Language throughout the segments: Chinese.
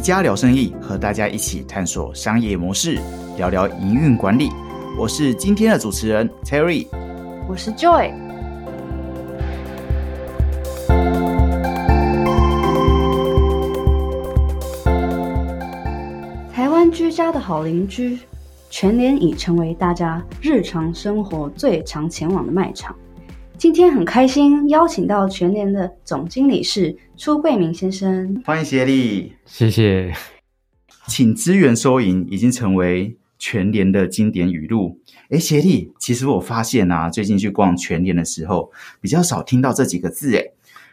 家聊生意，和大家一起探索商业模式，聊聊营运管理。我是今天的主持人 Terry，我是 Joy。台湾居家的好邻居，全联已成为大家日常生活最常前往的卖场。今天很开心邀请到全联的总经理是朱桂明先生，欢迎协力，谢谢。请资源收银已经成为全联的经典语录。哎，协力，其实我发现啊，最近去逛全联的时候，比较少听到这几个字。哎，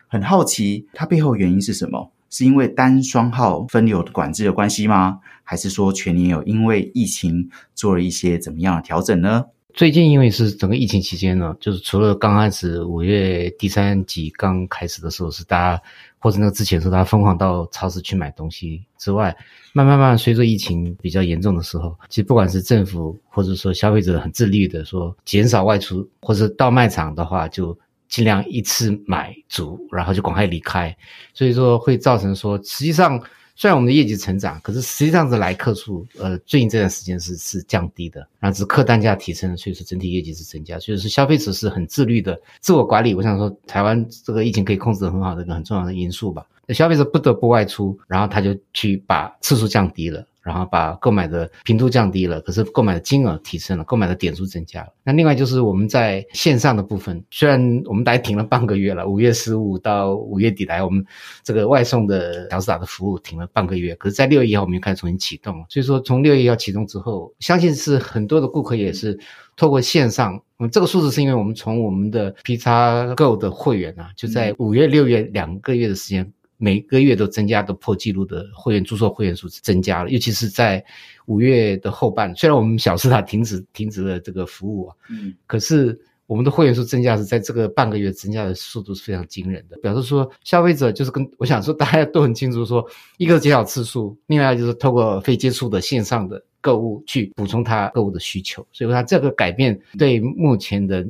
很好奇，它背后原因是什么？是因为单双号分流管制的关系吗？还是说全联有因为疫情做了一些怎么样的调整呢？最近因为是整个疫情期间呢，就是除了刚开始五月第三集刚开始的时候是大家，或者那个之前是大家疯狂到超市去买东西之外，慢慢慢随着疫情比较严重的时候，其实不管是政府或者说消费者很自律的说减少外出，或者到卖场的话就尽量一次买足，然后就赶快离开，所以说会造成说实际上。虽然我们的业绩成长，可是实际上是来客数，呃，最近这段时间是是降低的，然后是客单价提升，所以说整体业绩是增加，所以说消费者是很自律的自我管理。我想说，台湾这个疫情可以控制的很好的一个很重要的因素吧。那消费者不得不外出，然后他就去把次数降低了。然后把购买的频度降低了，可是购买的金额提升了，购买的点数增加了。那另外就是我们在线上的部分，虽然我们大概停了半个月了，五月十五到五月底来，我们这个外送的小时达的服务停了半个月，可是，在六月一号我们又开始重新启动了。所以说，从六月一号启动之后，相信是很多的顾客也是透过线上。嗯，这个数字是因为我们从我们的 P 叉 Go 的会员啊，就在五月、六月两个月的时间。每个月都增加的破纪录的会员注册会员数字增加了，尤其是在五月的后半，虽然我们小斯塔停止停止了这个服务啊，嗯，可是我们的会员数增加是在这个半个月增加的速度是非常惊人的，表示说消费者就是跟我想说大家都很清楚说，一个减少次数，另外就是透过非接触的线上的。购物去补充他购物的需求，所以他这个改变对目前的，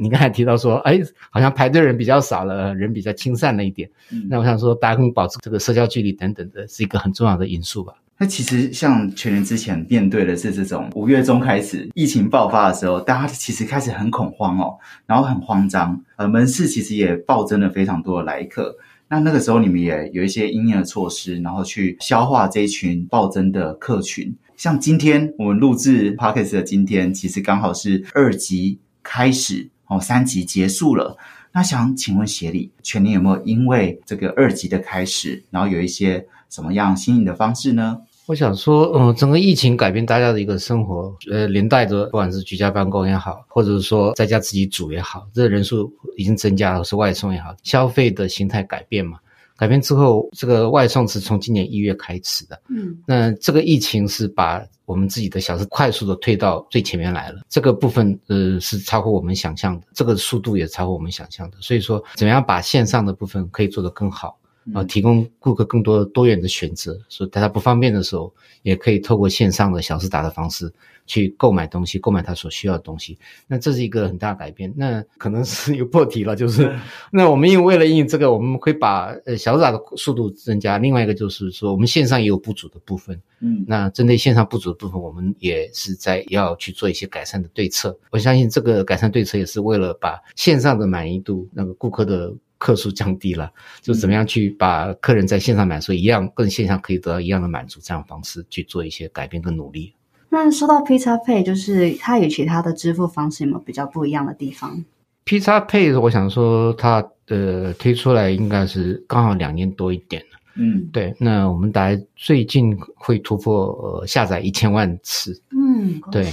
你刚才提到说，哎，好像排队人比较少了，人比较清散了一点。那我想说，大家更保持这个社交距离等等的，是一个很重要的因素吧。那其实像全年之前面对的是这种五月中开始疫情爆发的时候，大家其实开始很恐慌哦，然后很慌张，呃，门市其实也暴增了非常多的来客。那那个时候你们也有一些应验的措施，然后去消化这一群暴增的客群。像今天我们录制 podcast 的今天，其实刚好是二级开始哦，三级结束了。那想请问协理，全年有没有因为这个二级的开始，然后有一些什么样新颖的方式呢？我想说，嗯，整个疫情改变大家的一个生活，呃，连带着不管是居家办公也好，或者是说在家自己煮也好，这人数已经增加了，是外送也好，消费的形态改变嘛。改变之后，这个外送是从今年一月开始的。嗯，那这个疫情是把我们自己的小时快速的推到最前面来了。这个部分呃是超乎我们想象的，这个速度也超乎我们想象的。所以说，怎么样把线上的部分可以做得更好啊？提供顾客更多多元的选择，所以大家不方便的时候，也可以透过线上的小时达的方式。去购买东西，购买他所需要的东西，那这是一个很大改变。那可能是有破题了，就是 那我们因为为了应这个，我们会把呃小打的速度增加。另外一个就是说，我们线上也有不足的部分，嗯，那针对线上不足的部分，我们也是在要去做一些改善的对策。我相信这个改善对策也是为了把线上的满意度，那个顾客的客数降低了，就怎么样去把客人在线上买时候一样跟线上可以得到一样的满足，这样方式去做一些改变跟努力。那说到 P 叉 Pay，就是它与其他的支付方式有没有比较不一样的地方？P 叉 Pay，我想说它呃推出来应该是刚好两年多一点了。嗯，对。那我们大概最近会突破呃下载一千万次。嗯，对。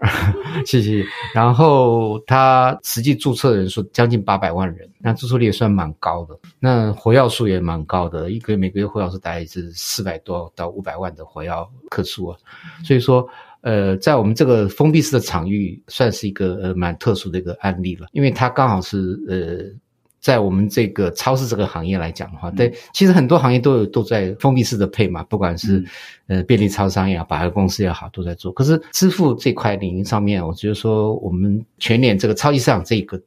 谢谢。然后他实际注册人数将近八百万人，那注册率也算蛮高的。那活药数也蛮高的，一个月每个月活跃数大概是四百多到五百万的活药克数啊。所以说，呃，在我们这个封闭式的场域，算是一个呃蛮特殊的一个案例了，因为它刚好是呃。在我们这个超市这个行业来讲的话，对，其实很多行业都有都在封闭式的配嘛，不管是呃便利超商也好，百货公司也好，都在做。可是支付这块领域上面，我觉得说我们全年这个超级市场这个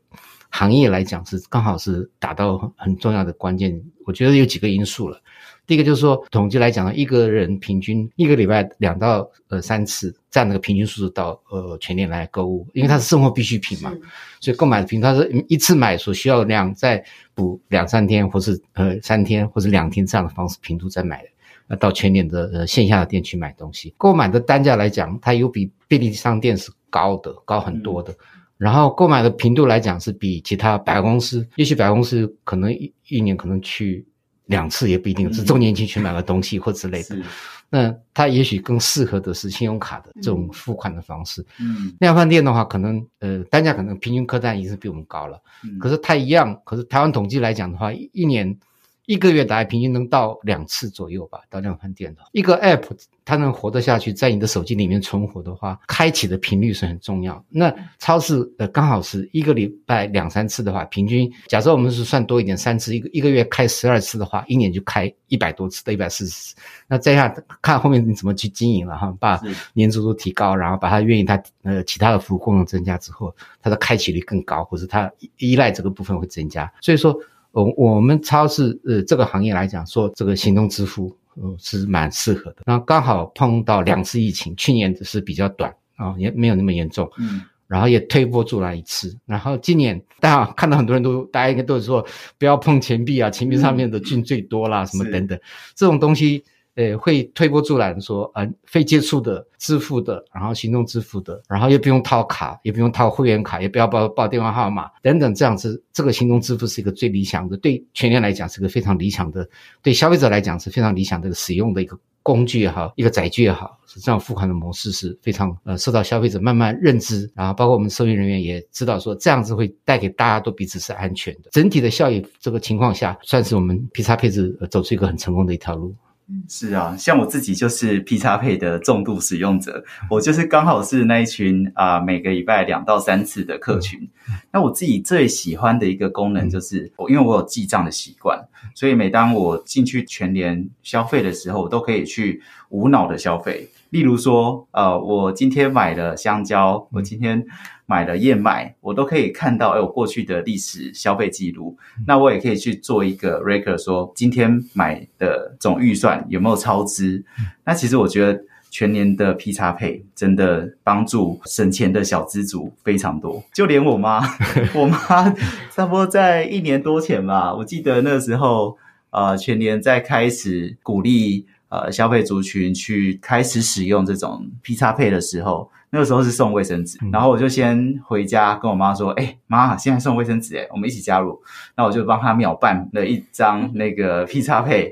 行业来讲是刚好是达到很很重要的关键。我觉得有几个因素了。第一个就是说，统计来讲，一个人平均一个礼拜两到呃三次这样的一个平均数字到呃全年来购物，因为它是生活必需品嘛，所以购买的频率它是一次买所需要的量再补两三天，或是呃三天或是两天这样的方式频度再买。那，到全年的呃线下的店去买东西，购买的单价来讲，它有比便利商店是高的，高很多的。然后购买的频度来讲，是比其他百货公司，也许百货公司可能一一年可能去两次也不一定，是周年庆去买个东西或之类的。那它也许更适合的是信用卡的这种付款的方式。嗯，那家饭店的话，可能呃单价可能平均客单已经是比我们高了。嗯，可是它一样，可是台湾统计来讲的话，一年。一个月大概平均能到两次左右吧，到量贩店的一个 app，它能活得下去，在你的手机里面存活的话，开启的频率是很重要。那超市呃刚好是一个礼拜两三次的话，平均假设我们是算多一点，三次一个一个月开十二次的话，一年就开一百多次到一百四十次。那这样看后面你怎么去经营了哈，把年租都提高，然后把它愿意它呃其他的服务功能增加之后，它的开启率更高，或者它依赖这个部分会增加。所以说。我我们超市呃这个行业来讲，说这个行动支付呃是蛮适合的。然后刚好碰到两次疫情，去年只是比较短啊，也没有那么严重。嗯，然后也推波助澜一次。然后今年大家看到很多人都，大家应该都是说不要碰钱币啊，钱币上面的菌最多啦，什么等等这种东西。呃，会推波助澜，说，呃，非接触的支付的，然后行动支付的，然后又不用掏卡，也不用掏会员卡，也不要报报电话号码等等，这样子，这个行动支付是一个最理想的，对全年来讲是个非常理想的，对消费者来讲是非常理想的使用的一个工具也好，一个载具也好，是这样付款的模式是非常呃受到消费者慢慢认知，然后包括我们收银人员也知道说这样子会带给大家都彼此是安全的，整体的效益这个情况下，算是我们 P 叉配置走出一个很成功的一条路。是啊，像我自己就是 P 叉配的重度使用者，我就是刚好是那一群啊，每个礼拜两到三次的客群。那我自己最喜欢的一个功能就是，我因为我有记账的习惯，所以每当我进去全联消费的时候，我都可以去无脑的消费。例如说，呃，我今天买了香蕉，我今天。买了燕麦，我都可以看到，哎，我过去的历史消费记录。那我也可以去做一个 record，说今天买的总预算有没有超支。那其实我觉得全年的 P 叉配真的帮助省钱的小资族非常多。就连我妈，我妈差不多在一年多前吧，我记得那时候，呃，全年在开始鼓励呃消费族群去开始使用这种 P 叉配的时候。那个时候是送卫生纸，然后我就先回家跟我妈说：“哎，妈，现在送卫生纸，哎，我们一起加入。”那我就帮她秒办了一张那个 P 叉配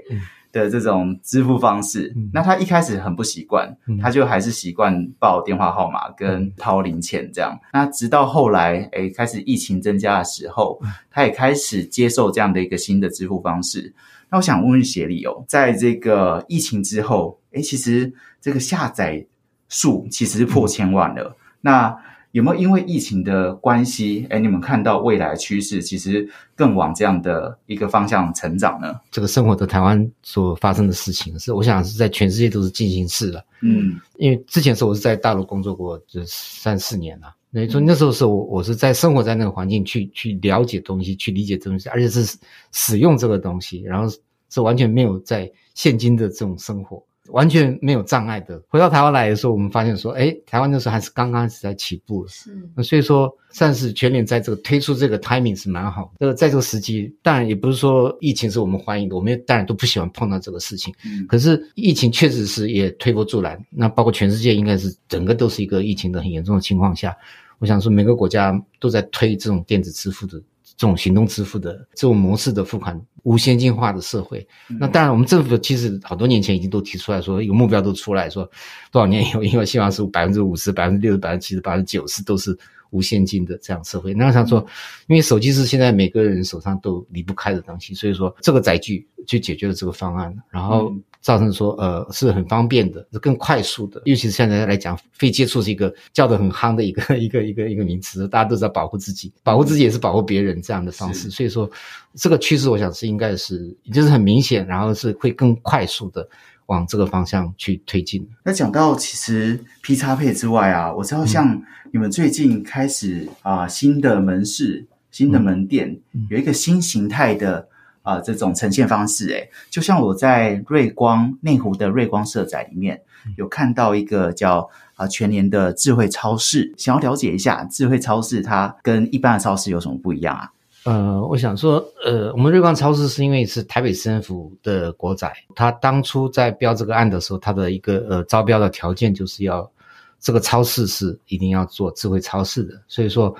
的这种支付方式。那她一开始很不习惯，她就还是习惯报电话号码跟掏零钱这样。那直到后来，哎，开始疫情增加的时候，她也开始接受这样的一个新的支付方式。那我想问问协理哦，在这个疫情之后，哎，其实这个下载。数其实是破千万了，那有没有因为疫情的关系，哎，你们看到未来趋势其实更往这样的一个方向成长呢？这个生活的台湾所发生的事情，是我想是在全世界都是进行式了。嗯，因为之前是我是在大陆工作过，就三四年了。那说那时候是我我是在生活在那个环境去去了解东西，去理解东西，而且是使用这个东西，然后是完全没有在现今的这种生活。完全没有障碍的。回到台湾来的时候，我们发现说，哎，台湾那时候还是刚刚是在起步，是。那所以说，算是全年在这个推出这个 timing 是蛮好的。这个在这个时机，当然也不是说疫情是我们欢迎的，我们当然都不喜欢碰到这个事情。嗯。可是疫情确实是也推波助澜，那包括全世界应该是整个都是一个疫情的很严重的情况下，我想说每个国家都在推这种电子支付的。这种行动支付的这种模式的付款无现金化的社会，那当然我们政府其实好多年前已经都提出来说，有目标都出来说多少年以后，因为希望是百分之五十、百分之六十、百分之七十、百分之九十都是无现金的这样社会。那我想说，因为手机是现在每个人手上都离不开的东西，所以说这个载具就解决了这个方案，然后。造成说，呃，是很方便的，是更快速的。尤其是现在来讲，非接触是一个叫的很夯的一个 一个一个一个名词，大家都在保护自己，保护自己也是保护别人这样的方式。所以说，这个趋势我想是应该是，就是很明显，然后是会更快速的往这个方向去推进。那讲到其实 P 叉配之外啊，我知道像你们最近开始啊新的门市新的门店，嗯有一个新形态的啊、呃这种呈现方式。诶，就像我在瑞光内湖的瑞光社宅里面嗯有看到一个叫啊、全年的智慧超市，想要了解一下智慧超市它跟一般的超市有什么不一样啊？呃，我想说，呃，我们瑞光超市是因为是台北市政府的国宅，他当初在标这个案的时候，他的一个呃招标的条件就是要这个超市是一定要做智慧超市的，所以说，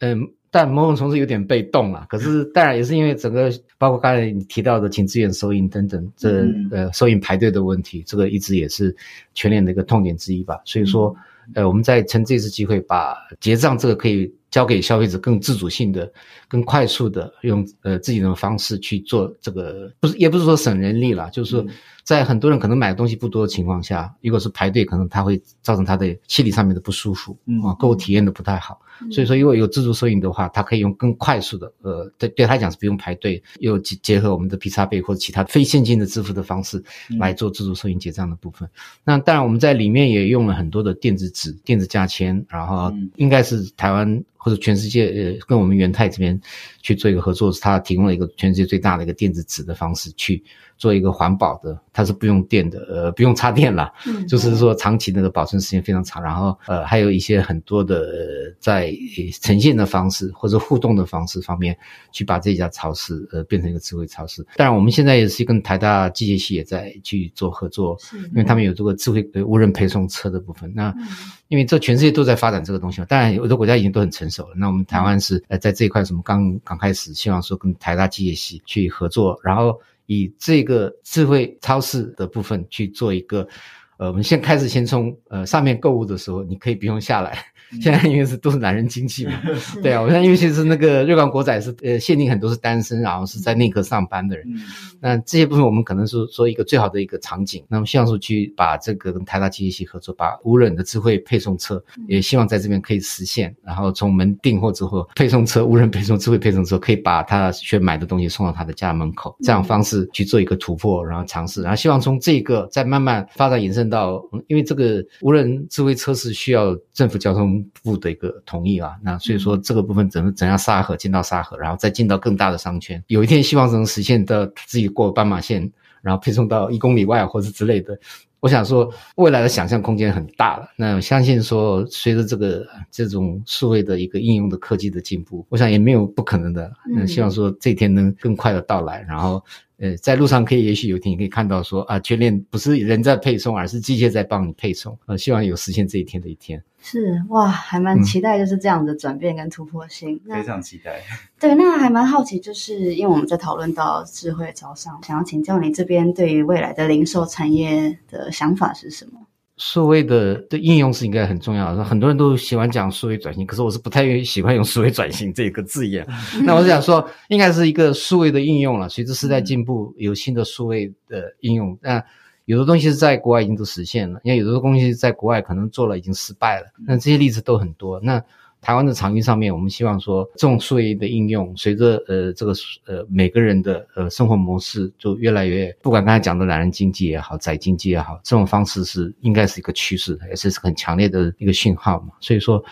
嗯、但某种程度有点被动了。可是当然也是因为整个包括刚才你提到的请资源收银等等，这、嗯呃收银排队的问题，这个一直也是全联的一个痛点之一吧。所以说，呃，我们在趁这次机会把结账这个可以交给消费者更自主性的、更快速的用呃自己的方式去做这个，不是也不是说省人力了，就是说嗯在很多人可能买的东西不多的情况下，如果是排队，可能他会造成他的心理上面的不舒服，嗯啊，购物体验的不太好。所以说，如果有自助收银的话，它可以用更快速的，呃，对对他来讲是不用排队，又结结合我们的 P 叉贝或者其他非现金的支付的方式嗯。来做自助收银结账的部分。那当然，我们在里面也用了很多的电子纸、电子价签，然后嗯。应该是台湾或者全世界呃跟我们元泰这边去做一个合作，是它提供了一个全世界最大的一个电子纸的方式去做一个环保的，它是不用电的，呃，不用插电啦，嗯。就是说长期那个保存时间非常长，然后呃还有一些很多的、呃、呈现的方式或者互动的方式方面，去把这家超市呃变成一个智慧超市。当然，我们现在也是跟台大机械系也在去做合作，因为他们有这个智慧呃无人配送车的部分。那嗯因为这全世界都在发展这个东西嘛，当然有的国家已经都很成熟了。那我们台湾是呃在这一块什么刚刚开始，希望说跟台大机械系去合作，然后以这个智慧超市的部分去做一个。呃，我们先开始先从呃上面购物的时候，你可以不用下来。现在因为是都是男人经济嘛，是。对啊，我现在因为其是那个瑞光国仔是呃限定很多是单身，然后是在内科上班的人，嗯。那这些部分我们可能是说一个最好的一个场景，那么希望说去把这个跟台大机械系合作，把无人的智慧配送车，也希望在这边可以实现，然后从门订货之后，配送车无人配送智慧配送车可以把他去买的东西送到他的家门口，这样方式去做一个突破，然后尝试，然后希望从这个再慢慢发展延伸到，嗯因为这个无人智慧车是需要政府交通部的一个同意啊，那所以说这个部分怎么怎样沙河进到沙河，然后再进到更大的商圈，有一天希望能实现到自己过斑马线，然后配送到一公里外或者之类的。我想说，未来的想象空间很大了。那我相信说，随着这个这种数位的一个应用的科技的进步，我想也没有不可能的。那嗯希望说这一天能更快的到来，然后呃，在路上可以也许有一天你可以看到说啊，全链不是人在配送，而是机械在帮你配送。呃，希望有实现这一天的一天。是哇，还蛮嗯期待就是这样的转变跟突破性。那非常期待。对，那还蛮好奇，就是因为我们在讨论到智慧招商，想要请教你这边对于未来的零售产业的想法是什么？数位的的应用是应该很重要的，很多人都喜欢讲数位转型，可是我是不太愿意喜欢用数位转型这个字眼。那我是想说，应该是一个数位的应用了。随着时代进步，有新的数位的应用。那有的东西是在国外已经都实现了，因为有的东西在国外可能做了已经失败了。那这些例子都很多。那台湾的场域上面，我们希望说，这种数位的应用，随着呃这个呃每个人的呃生活模式就越来越，不管刚才讲的懒人经济也好，宅经济也好，这种方式是应该是一个趋势，也是很强烈的一个讯号嘛。所以说。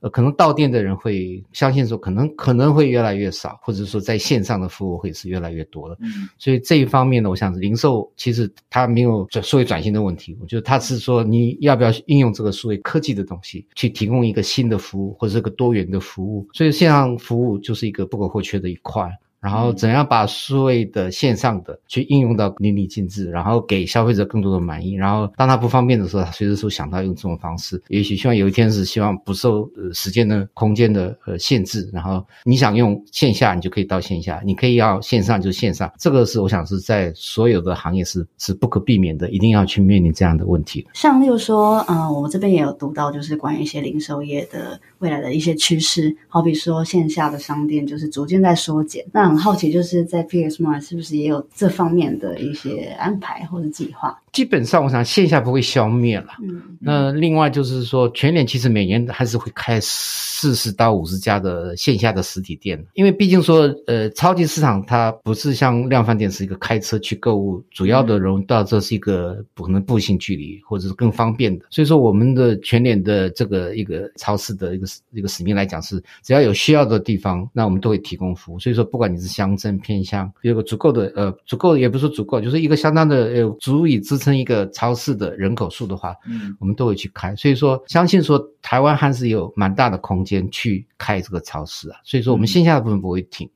呃，可能到店的人会相信说，可能可能会越来越少，或者说在线上的服务会是越来越多的。嗯所以这一方面呢，我想零售其实它没有转数位转型的问题，我觉得它是说你要不要应用这个数位科技的东西，去提供一个新的服务或者是个多元的服务。所以线上服务就是一个不可或缺的一块。然后怎样把数位的线上的去应用到淋漓尽致，然后给消费者更多的满意。然后当他不方便的时候，他随时都想到用这种方式。也许希望有一天是希望不受呃时间的、空间的呃限制，然后你想用线下，你就可以到线下；你可以要线上就线上。这个是我想是在所有的行业是是不可避免的，一定要去面临这样的问题。像例如说，嗯、我们这边也有读到，就是关于一些零售业的未来的一些趋势，好比说线下的商店就是逐渐在缩减。那很好奇，就是在 PS Mart 是不是也有这方面的一些安排或者计划？基本上我想线下不会消灭了。嗯那另外就是说，全联其实每年还是会开四十到五十家的线下的实体店，因为毕竟说，呃，超级市场它不是像量贩店是一个开车去购物，主要的人到这是一个可能步行距离或者是更方便的。所以说，我们的全联的这个一个超市的一个一个使命来讲是，只要有需要的地方，那我们都会提供服务。所以说，不管你是乡镇偏乡，有个足够的呃足够的也不是说足够，就是一个相当的呃足以支撑一个超市的人口数的话，嗯我们都会去开。所以说，相信说台湾还是有蛮大的空间去开这个超市啊。所以说，我们线下的部分不会停。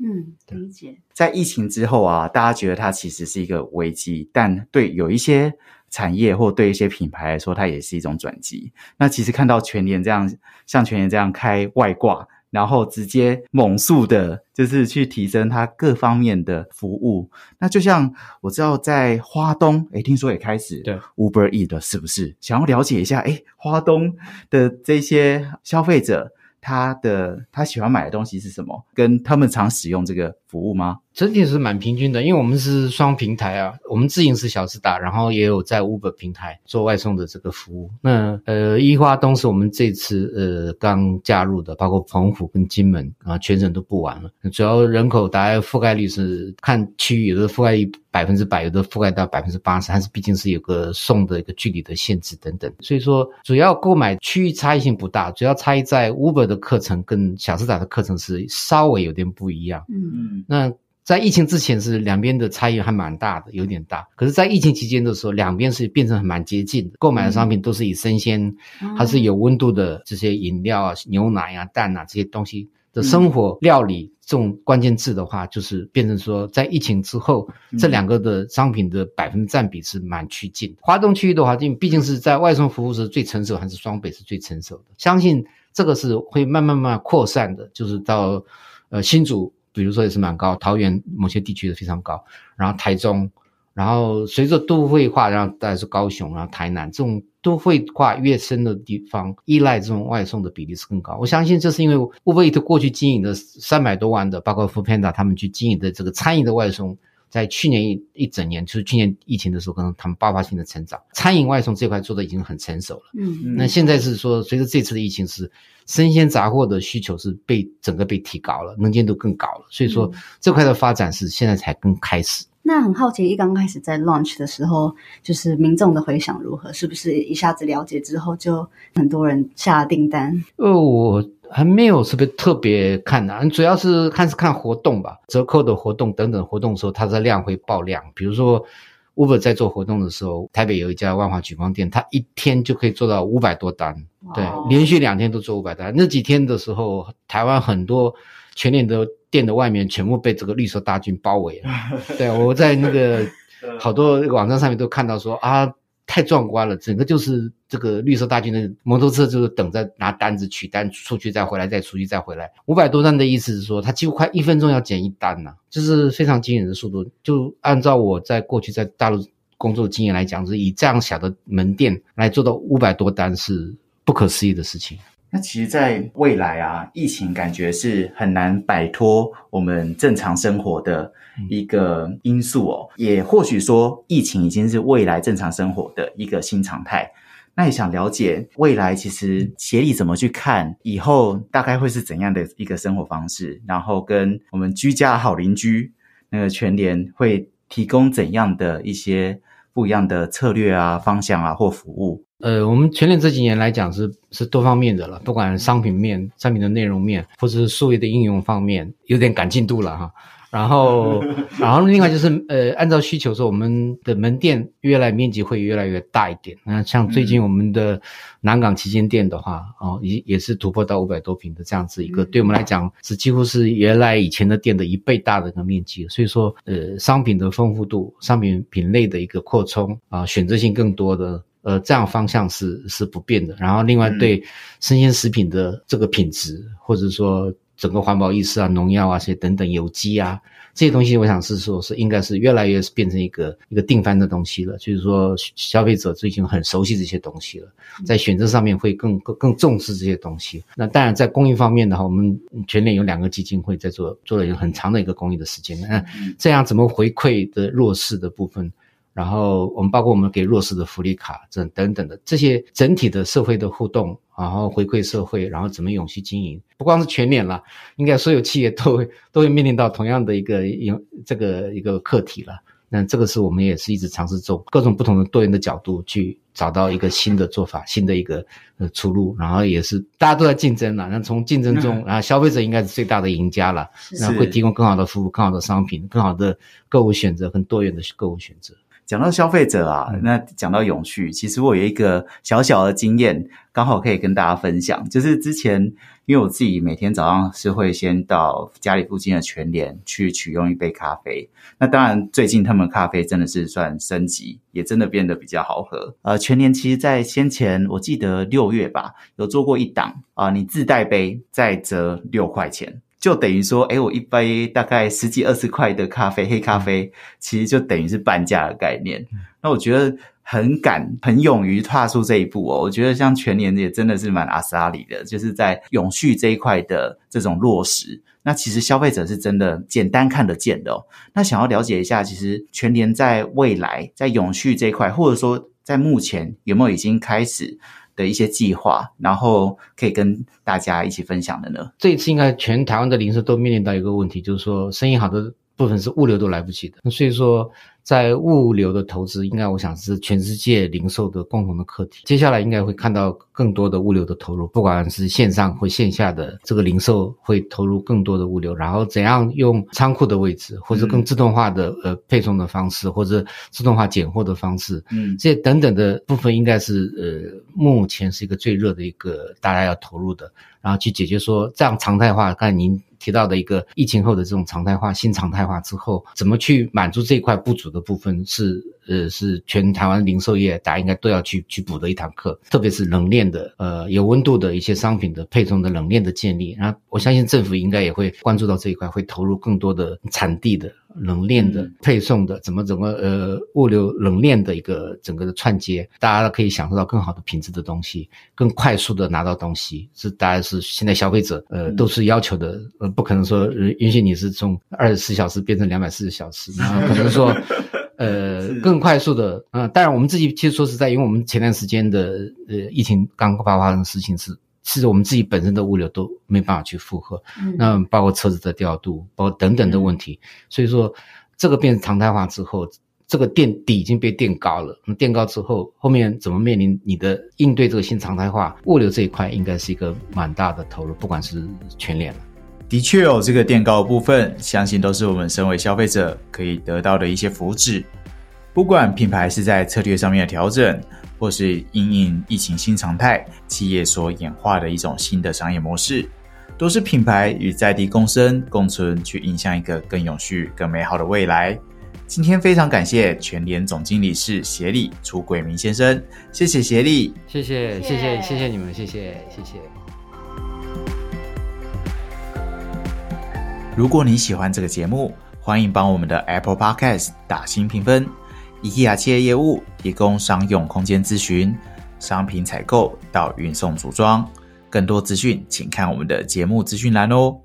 嗯，理解。在疫情之后啊，大家觉得它其实是一个危机，但对有一些产业或对一些品牌来说，它也是一种转机。那其实看到全年这样，像全年这样开外挂，然后直接猛速的，就是去提升它各方面的服务。那就像我知道在花东，诶，听说也开始对 Uber E 的，是不是？想要了解一下，诶，花东的这些消费者。他的他喜欢买的东西是什么？跟他们常使用这个服务吗？整体是蛮平均的，因为我们是双平台啊，我们自营是小时达，然后也有在 Uber 平台做外送的这个服务。那呃，一花东是我们这次呃刚加入的，包括澎湖跟金门啊，全省都不完了。主要人口大概覆盖率是看区域，的覆盖率百分之百，有的覆盖到百分之八十，但是毕竟是有个送的一个距离的限制等等。所以说，主要购买区域差异性不大，主要差异在 Uber 的课程跟小时达的课程是稍微有点不一样。嗯嗯那在疫情之前是两边的差异还蛮大的，有点大。可是，在疫情期间的时候，两边是变成蛮接近的，购买的商品都是以生鲜，还是有温度的这些饮料啊、牛奶啊、蛋啊这些东西的生活料理这种关键字的话，就是变成说，在疫情之后，这两个的商品的百分占比是蛮趋近。华东区域的话，因为毕竟是在外送服务是最成熟，还是双北是最成熟的，相信这个是会慢慢慢慢扩散的，就是到呃新竹。比如说也是蛮高，桃园某些地区是非常高，然后台中，然后随着都会化，然后再是高雄，然后台南这种都会化越深的地方，依赖这种外送的比例是更高。我相信这是因为 Uber Eats 过去经营的三百多万的，包括 Foodpanda 他们去经营的这个餐饮的外送，在去年一一整年，就是去年疫情的时候，可能他们爆发性的成长，餐饮外送这块做的已经很成熟了。嗯嗯那现在是说，随着这次的疫情是生鲜杂货的需求是被整个被提高了，能见度更高了，所以说嗯这块的发展是现在才更开始。那很好奇，一刚开始在 launch 的时候，就是民众的回响如何？是不是一下子了解之后，就很多人下订单？呃，我还没有特别特别看的、主要是看是看活动吧，折扣的活动等等活动的时候，它的量会爆量。比如说 Uber 在做活动的时候，台北有一家万华举光店，它一天就可以做到五百多单，对，连续两天都做五百单。那几天的时候，台湾很多全年的店的外面全部被这个绿色大军包围了。对，我在那个好多网站上面都看到说啊，太壮观了，整个就是这个绿色大军的摩托车就是等着拿单子取单出去再回来再出去再回来，五百多单的意思是说，他几乎快一分钟要捡一单呐、就是非常惊人的速度。就按照我在过去在大陆工作的经验来讲，是以这样小的门店来做到五百多单是不可思议的事情。那其实，在未来啊，疫情感觉是很难摆脱我们正常生活的一个因素哦。也或许说，疫情已经是未来正常生活的一个新常态。那也想了解未来，其实协理怎么去看以后大概会是怎样的一个生活方式，然后跟我们居家好邻居那个全联会提供怎样的一些不一样的策略啊、方向啊或服务。呃，我们全联这几年来讲是是多方面的了，不管商品面、商品的内容面，或者是数位的应用方面，有点赶进度了哈。然后，然后另外就是呃，按照需求说，我们的门店越来面积会越来越大一点。那像最近我们的南港旗舰店的话，哦，也也是突破到五百多平的这样子一个，对我们来讲是几乎是原来以前的店的一倍大的一个面积。所以说，呃，商品的丰富度、商品品类的一个扩充啊、选择性更多的。呃，这样方向是是不变的。然后，另外对生鲜食品的这个品质，或者说整个环保意识啊、农药啊这些等等、有机啊这些东西，我想是说是应该是越来越是变成一个一个定番的东西了。就是说，消费者最近很熟悉这些东西了，在选择上面会更更更重视这些东西。那当然，在公益方面的话，我们全年有两个基金会在做做了一个很长的一个公益的时间。那这样怎么回馈的弱势的部分？然后我们包括我们给弱势的福利卡这等等的这些整体的社会的互动，然后回馈社会，然后怎么永续经营，不光是全年了，应该所有企业都会都会面临到同样的一个有这个一个课题了。那这个是我们也是一直尝试做各种不同的多元的角度去找到一个新的做法，新的一个呃出路，然后也是大家都在竞争了，那从竞争中，然后消费者应该是最大的赢家了，那会提供更好的服务、更好的商品、更好的购物选择、很多元的购物选择。讲到消费者啊，那讲到永续，其实我有一个小小的经验，刚好可以跟大家分享。就是之前，因为我自己每天早上是会先到家里附近的全联去取用一杯咖啡。那当然，最近他们咖啡真的是算升级，也真的变得比较好喝。呃，全联其实在先前，我记得六月吧，有做过一档啊，你自带杯再折六块钱。就等于说，哎，我一杯大概十几二十块的咖啡，黑咖啡，其实就等于是半价的概念。那我觉得很敢、很勇于踏出这一步哦。我觉得像全年也真的是蛮阿斯拉里的，就是在永续这一块的这种落实。那其实消费者是真的简单看得见的哦。那想要了解一下，其实全年在未来在永续这一块，或者说在目前有没有已经开始？的一些计划，然后可以跟大家一起分享的呢？这一次应该全台湾的零售都面临到一个问题，就是说生意好的部分是物流都来不及的，所以说。在物流的投资，应该我想是全世界零售的共同的课题。接下来应该会看到更多的物流的投入，不管是线上或线下的这个零售会投入更多的物流。然后怎样用仓库的位置，或者更自动化的呃配送的方式，或者自动化拣货的方式，嗯，这些等等的部分，应该是呃目前是一个最热的一个大家要投入的，然后去解决说这样常态化。刚才您。提到的一个疫情后的这种常态化、新常态化之后，怎么去满足这一块不足的部分，是呃是全台湾零售业大家应该都要去去补的一堂课，特别是冷链的呃有温度的一些商品的配送的冷链的建立，然后我相信政府应该也会关注到这一块，会投入更多的产地的。冷链的配送的怎么怎么呃物流冷链的一个整个的串接，大家可以享受到更好的品质的东西，更快速的拿到东西，是大家是现在消费者呃都是要求的，呃不可能说允许你是从二十四小时变成两百四十小时，然后可能说呃更快速的，嗯，当然我们自己其实说实在，因为我们前段时间的呃疫情刚发发生的事情是。是我们自己本身的物流都没办法去负荷，那包括车子的调度，包括等等的问题。所以说，这个变常态化之后，这个垫底已经被垫高了。那垫高之后，后面怎么面临你的应对这个新常态化？物流这一块应该是一个蛮大的投入，不管是全链了。的确有这个垫高部分，相信都是我们身为消费者可以得到的一些福祉。不管品牌是在策略上面的调整。或是因应疫情新常态，企业所演化的一种新的商业模式，都是品牌与在地共生共存，去影响一个更永续、更美好的未来。今天非常感谢全联总经理是协力楚鬼明先生，谢谢协力，谢谢谢谢谢谢你们，谢谢谢谢。如果你喜欢这个节目，欢迎帮我们的 Apple Podcast 打新评分。IKEA 企业业务提供商用空间咨询、商品采购到运送组装，更多资讯请看我们的节目资讯栏哦。